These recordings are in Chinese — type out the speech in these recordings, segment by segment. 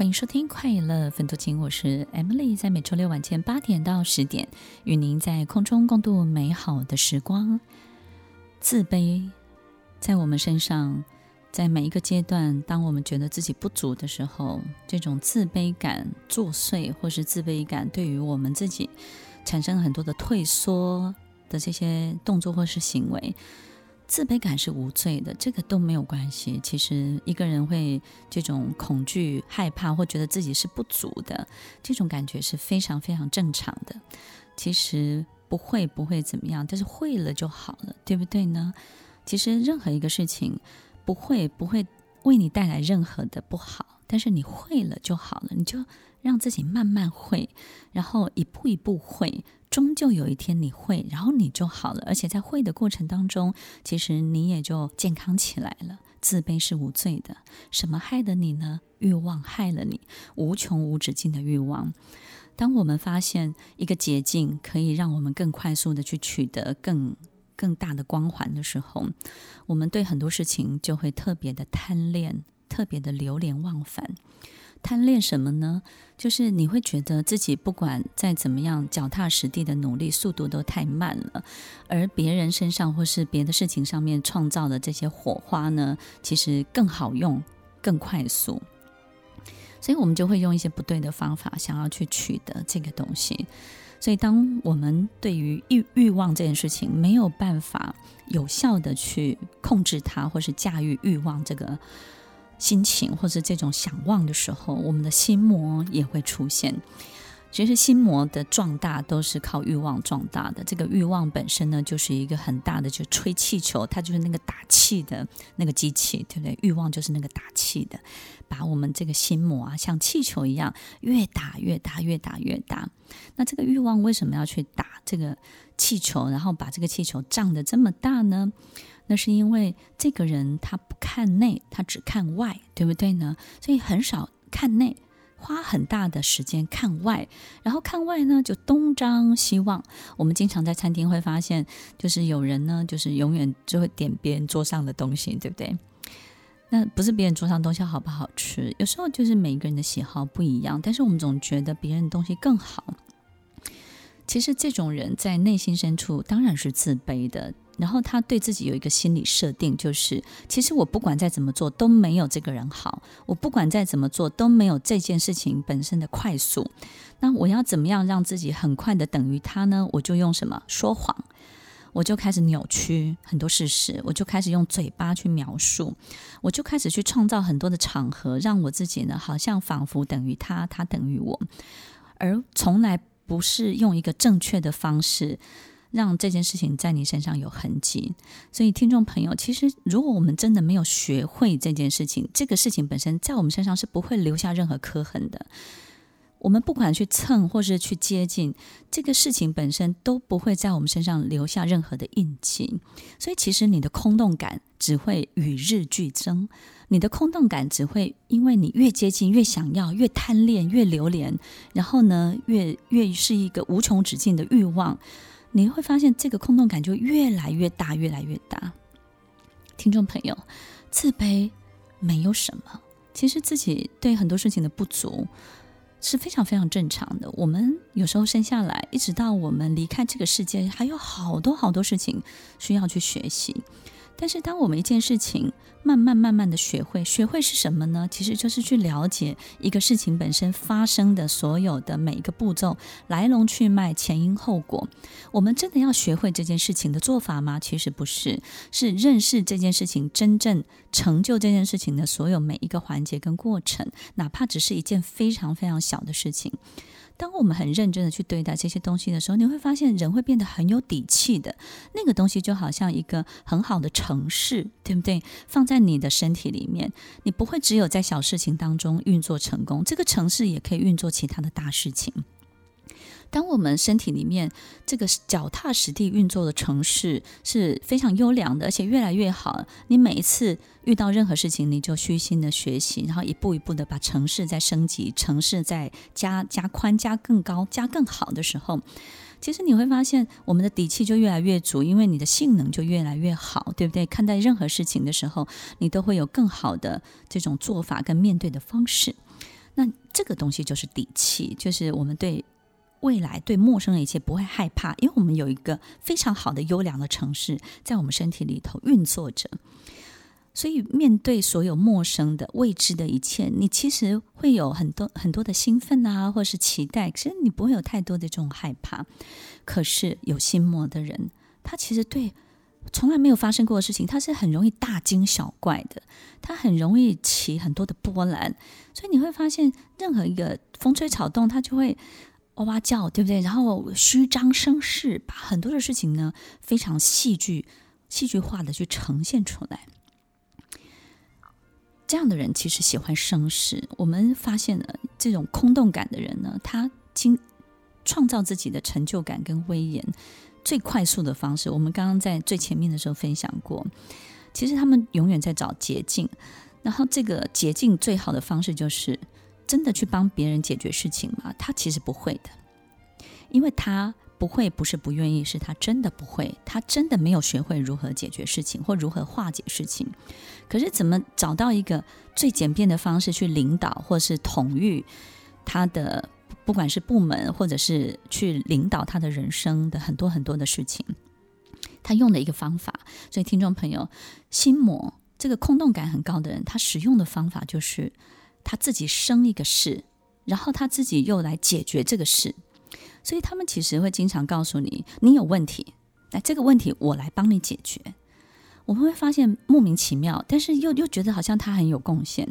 欢迎收听《快乐分多金》，我是 Emily，在每周六晚间八点到十点，与您在空中共度美好的时光。自卑在我们身上，在每一个阶段，当我们觉得自己不足的时候，这种自卑感作祟，或是自卑感对于我们自己产生很多的退缩的这些动作或是行为。自卑感是无罪的，这个都没有关系。其实一个人会这种恐惧、害怕或觉得自己是不足的，这种感觉是非常非常正常的。其实不会不会怎么样，但是会了就好了，对不对呢？其实任何一个事情不会不会为你带来任何的不好，但是你会了就好了，你就让自己慢慢会，然后一步一步会。终究有一天你会，然后你就好了。而且在会的过程当中，其实你也就健康起来了。自卑是无罪的。什么害了你呢？欲望害了你，无穷无止境的欲望。当我们发现一个捷径可以让我们更快速的去取得更更大的光环的时候，我们对很多事情就会特别的贪恋，特别的流连忘返。贪恋什么呢？就是你会觉得自己不管再怎么样脚踏实地的努力，速度都太慢了，而别人身上或是别的事情上面创造的这些火花呢，其实更好用、更快速。所以我们就会用一些不对的方法，想要去取得这个东西。所以，当我们对于欲欲望这件事情没有办法有效的去控制它，或是驾驭欲望这个。心情或者这种想望的时候，我们的心魔也会出现。其实心魔的壮大都是靠欲望壮大的。这个欲望本身呢，就是一个很大的，就吹气球，它就是那个打气的那个机器，对不对？欲望就是那个打气的，把我们这个心魔啊，像气球一样，越打越大，越打越大。那这个欲望为什么要去打这个气球，然后把这个气球胀得这么大呢？那是因为这个人他不看内，他只看外，对不对呢？所以很少看内，花很大的时间看外，然后看外呢就东张西望。我们经常在餐厅会发现，就是有人呢，就是永远就会点别人桌上的东西，对不对？那不是别人桌上东西好不好吃，有时候就是每个人的喜好不一样，但是我们总觉得别人的东西更好。其实这种人在内心深处当然是自卑的。然后他对自己有一个心理设定，就是其实我不管再怎么做都没有这个人好，我不管再怎么做都没有这件事情本身的快速。那我要怎么样让自己很快的等于他呢？我就用什么说谎，我就开始扭曲很多事实，我就开始用嘴巴去描述，我就开始去创造很多的场合，让我自己呢好像仿佛等于他，他等于我，而从来不是用一个正确的方式。让这件事情在你身上有痕迹，所以听众朋友，其实如果我们真的没有学会这件事情，这个事情本身在我们身上是不会留下任何刻痕的。我们不管去蹭或是去接近，这个事情本身都不会在我们身上留下任何的印记。所以，其实你的空洞感只会与日俱增，你的空洞感只会因为你越接近、越想要、越贪恋、越流连，然后呢，越越是一个无穷止境的欲望。你会发现这个空洞感就越来越大，越来越大。听众朋友，自卑没有什么，其实自己对很多事情的不足是非常非常正常的。我们有时候生下来，一直到我们离开这个世界，还有好多好多事情需要去学习。但是，当我们一件事情慢慢慢慢的学会，学会是什么呢？其实就是去了解一个事情本身发生的所有的每一个步骤、来龙去脉、前因后果。我们真的要学会这件事情的做法吗？其实不是，是认识这件事情真正成就这件事情的所有每一个环节跟过程，哪怕只是一件非常非常小的事情。当我们很认真的去对待这些东西的时候，你会发现人会变得很有底气的。那个东西就好像一个很好的城市，对不对？放在你的身体里面，你不会只有在小事情当中运作成功，这个城市也可以运作其他的大事情。当我们身体里面这个脚踏实地运作的城市是非常优良的，而且越来越好。你每一次遇到任何事情，你就虚心的学习，然后一步一步的把城市再升级，城市再加加宽、加更高、加更好的时候，其实你会发现我们的底气就越来越足，因为你的性能就越来越好，对不对？看待任何事情的时候，你都会有更好的这种做法跟面对的方式。那这个东西就是底气，就是我们对未来、对陌生的一切不会害怕，因为我们有一个非常好的优良的城市在我们身体里头运作着。所以，面对所有陌生的、未知的一切，你其实会有很多很多的兴奋啊，或是期待。其实你不会有太多的这种害怕。可是有心魔的人，他其实对从来没有发生过的事情，他是很容易大惊小怪的，他很容易起很多的波澜。所以你会发现，任何一个风吹草动，他就会哇哇叫，对不对？然后虚张声势，把很多的事情呢，非常戏剧、戏剧化的去呈现出来。这样的人其实喜欢声势。我们发现了这种空洞感的人呢，他经创造自己的成就感跟威严最快速的方式。我们刚刚在最前面的时候分享过，其实他们永远在找捷径。然后这个捷径最好的方式就是真的去帮别人解决事情吗？他其实不会的，因为他。不会，不是不愿意，是他真的不会，他真的没有学会如何解决事情或如何化解事情。可是，怎么找到一个最简便的方式去领导或是统御他的，不管是部门或者是去领导他的人生的很多很多的事情，他用的一个方法。所以，听众朋友，心魔这个空洞感很高的人，他使用的方法就是他自己生一个事，然后他自己又来解决这个事。所以他们其实会经常告诉你，你有问题，那这个问题我来帮你解决。我们会发现莫名其妙，但是又又觉得好像他很有贡献。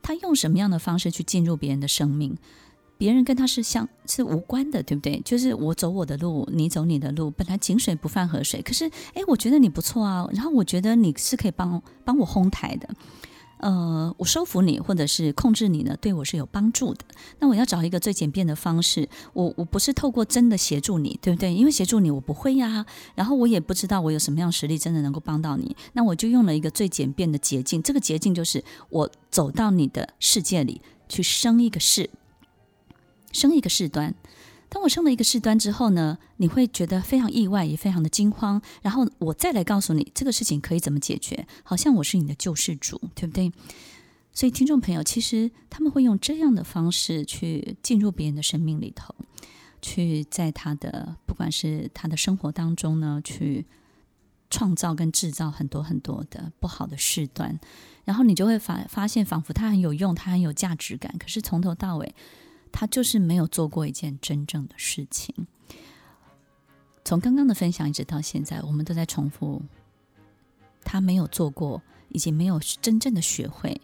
他用什么样的方式去进入别人的生命？别人跟他是相是无关的，对不对？就是我走我的路，你走你的路，本来井水不犯河水。可是，哎，我觉得你不错啊，然后我觉得你是可以帮帮我哄抬的。呃，我收服你或者是控制你呢，对我是有帮助的。那我要找一个最简便的方式，我我不是透过真的协助你，对不对？因为协助你我不会呀，然后我也不知道我有什么样实力真的能够帮到你。那我就用了一个最简便的捷径，这个捷径就是我走到你的世界里去生一个事，生一个事端。当我生了一个事端之后呢，你会觉得非常意外，也非常的惊慌。然后我再来告诉你这个事情可以怎么解决，好像我是你的救世主，对不对？所以听众朋友，其实他们会用这样的方式去进入别人的生命里头，去在他的不管是他的生活当中呢，去创造跟制造很多很多的不好的事端。然后你就会发发现，仿佛他很有用，他很有价值感，可是从头到尾。他就是没有做过一件真正的事情。从刚刚的分享一直到现在，我们都在重复，他没有做过，以及没有真正的学会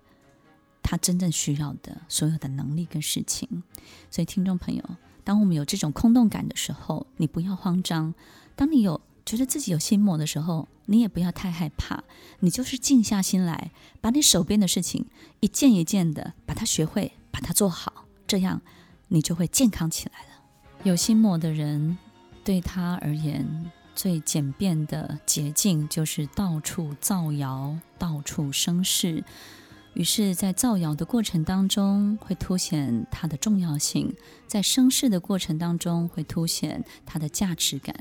他真正需要的所有的能力跟事情。所以，听众朋友，当我们有这种空洞感的时候，你不要慌张；当你有觉得自己有心魔的时候，你也不要太害怕。你就是静下心来，把你手边的事情一件一件的把它学会，把它做好。这样，你就会健康起来了。有心魔的人，对他而言，最简便的捷径就是到处造谣，到处生事。于是，在造谣的过程当中，会凸显他的重要性；在生事的过程当中，会凸显他的价值感。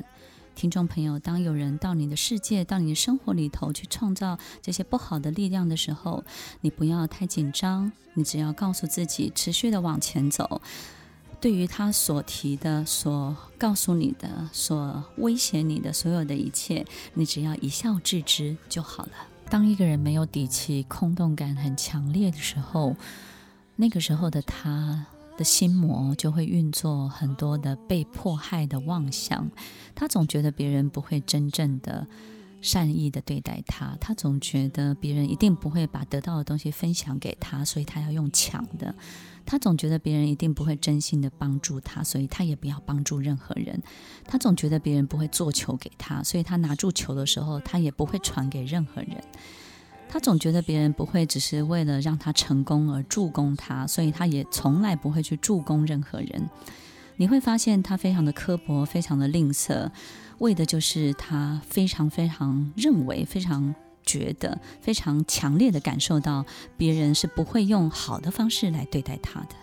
听众朋友，当有人到你的世界、到你的生活里头去创造这些不好的力量的时候，你不要太紧张，你只要告诉自己，持续的往前走。对于他所提的、所告诉你的、所威胁你的所有的一切，你只要一笑置之就好了。当一个人没有底气、空洞感很强烈的时候，那个时候的他。心魔就会运作很多的被迫害的妄想，他总觉得别人不会真正的善意的对待他，他总觉得别人一定不会把得到的东西分享给他，所以他要用抢的。他总觉得别人一定不会真心的帮助他，所以他也不要帮助任何人。他总觉得别人不会做球给他，所以他拿住球的时候，他也不会传给任何人。他总觉得别人不会只是为了让他成功而助攻他，所以他也从来不会去助攻任何人。你会发现他非常的刻薄，非常的吝啬，为的就是他非常非常认为、非常觉得、非常强烈的感受到别人是不会用好的方式来对待他的。